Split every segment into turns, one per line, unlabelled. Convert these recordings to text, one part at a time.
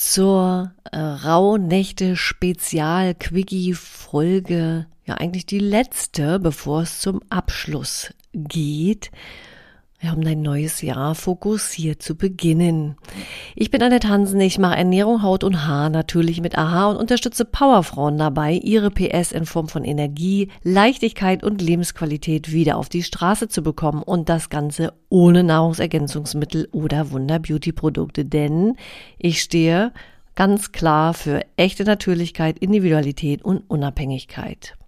zur äh, Rauhnächte Spezial Quickie Folge. Ja, eigentlich die letzte, bevor es zum Abschluss geht. Ja, um dein neues Jahr fokussiert zu beginnen. Ich bin Annette Hansen, ich mache Ernährung, Haut und Haar natürlich mit AHA und unterstütze Powerfrauen dabei, ihre PS in Form von Energie, Leichtigkeit und Lebensqualität wieder auf die Straße zu bekommen und das Ganze ohne Nahrungsergänzungsmittel oder Wunder-Beauty-Produkte, denn ich stehe ganz klar für echte Natürlichkeit, Individualität und Unabhängigkeit.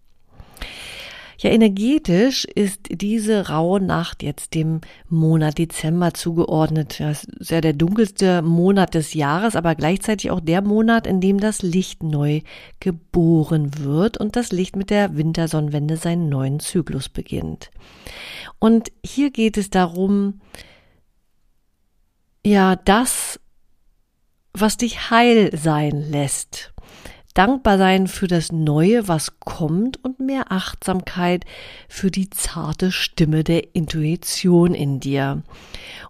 Ja, energetisch ist diese raue Nacht jetzt dem Monat Dezember zugeordnet. Das ist ja der dunkelste Monat des Jahres, aber gleichzeitig auch der Monat, in dem das Licht neu geboren wird und das Licht mit der Wintersonnenwende seinen neuen Zyklus beginnt. Und hier geht es darum, ja, das, was dich heil sein lässt dankbar sein für das Neue, was kommt und mehr Achtsamkeit für die zarte Stimme der Intuition in dir.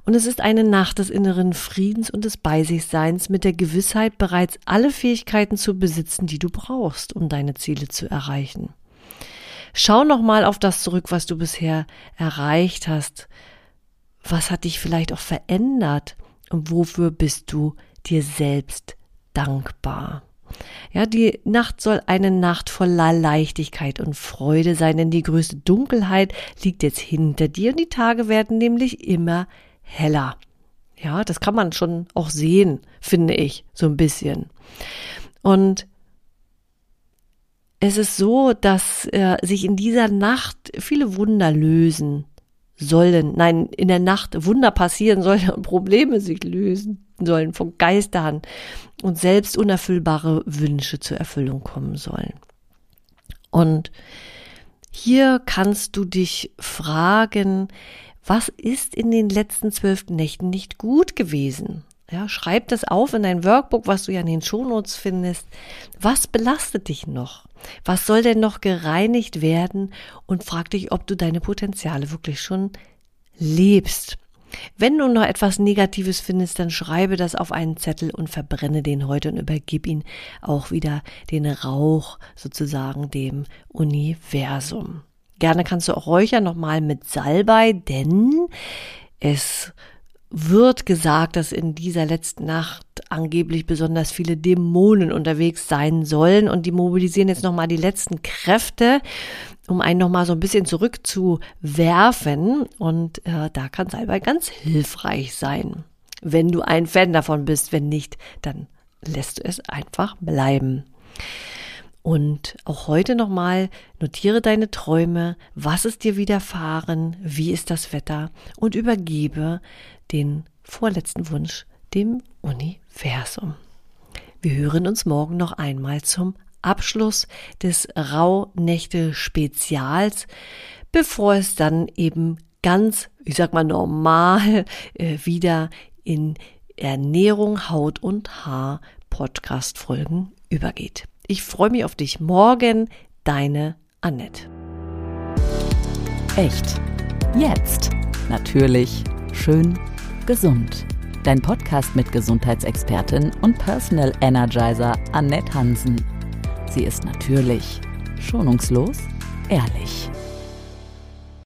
Und es ist eine Nacht des inneren Friedens und des Beisichseins mit der Gewissheit, bereits alle Fähigkeiten zu besitzen, die du brauchst, um deine Ziele zu erreichen. Schau nochmal auf das zurück, was du bisher erreicht hast. Was hat dich vielleicht auch verändert? Und wofür bist du dir selbst dankbar? Ja, die Nacht soll eine Nacht voller Leichtigkeit und Freude sein, denn die größte Dunkelheit liegt jetzt hinter dir und die Tage werden nämlich immer heller. Ja, das kann man schon auch sehen, finde ich, so ein bisschen. Und es ist so, dass äh, sich in dieser Nacht viele Wunder lösen sollen, nein, in der Nacht Wunder passieren sollen und Probleme sich lösen sollen von Geistern und selbst unerfüllbare Wünsche zur Erfüllung kommen sollen. Und hier kannst du dich fragen, was ist in den letzten zwölf Nächten nicht gut gewesen? Ja, schreib das auf in dein Workbook, was du ja in den Shownotes findest. Was belastet dich noch? Was soll denn noch gereinigt werden? Und frag dich, ob du deine Potenziale wirklich schon lebst. Wenn du noch etwas Negatives findest, dann schreibe das auf einen Zettel und verbrenne den heute und übergib ihn auch wieder den Rauch sozusagen dem Universum. Gerne kannst du auch räuchern nochmal mit Salbei, denn es wird gesagt, dass in dieser letzten Nacht angeblich besonders viele Dämonen unterwegs sein sollen und die mobilisieren jetzt nochmal die letzten Kräfte, um einen nochmal so ein bisschen zurückzuwerfen und äh, da kann Salbei ganz hilfreich sein. Wenn du ein Fan davon bist, wenn nicht, dann lässt du es einfach bleiben. Und auch heute nochmal notiere deine Träume, was ist dir widerfahren, wie ist das Wetter und übergebe den vorletzten Wunsch dem Universum. Wir hören uns morgen noch einmal zum Abschluss des Rauhnächte-Spezials, bevor es dann eben ganz, ich sag mal normal, äh, wieder in Ernährung, Haut und Haar Podcast-Folgen übergeht. Ich freue mich auf dich morgen, deine Annette.
Echt. Jetzt. Natürlich. Schön Gesund. Dein Podcast mit Gesundheitsexpertin und Personal Energizer Annette Hansen. Sie ist natürlich, schonungslos, ehrlich.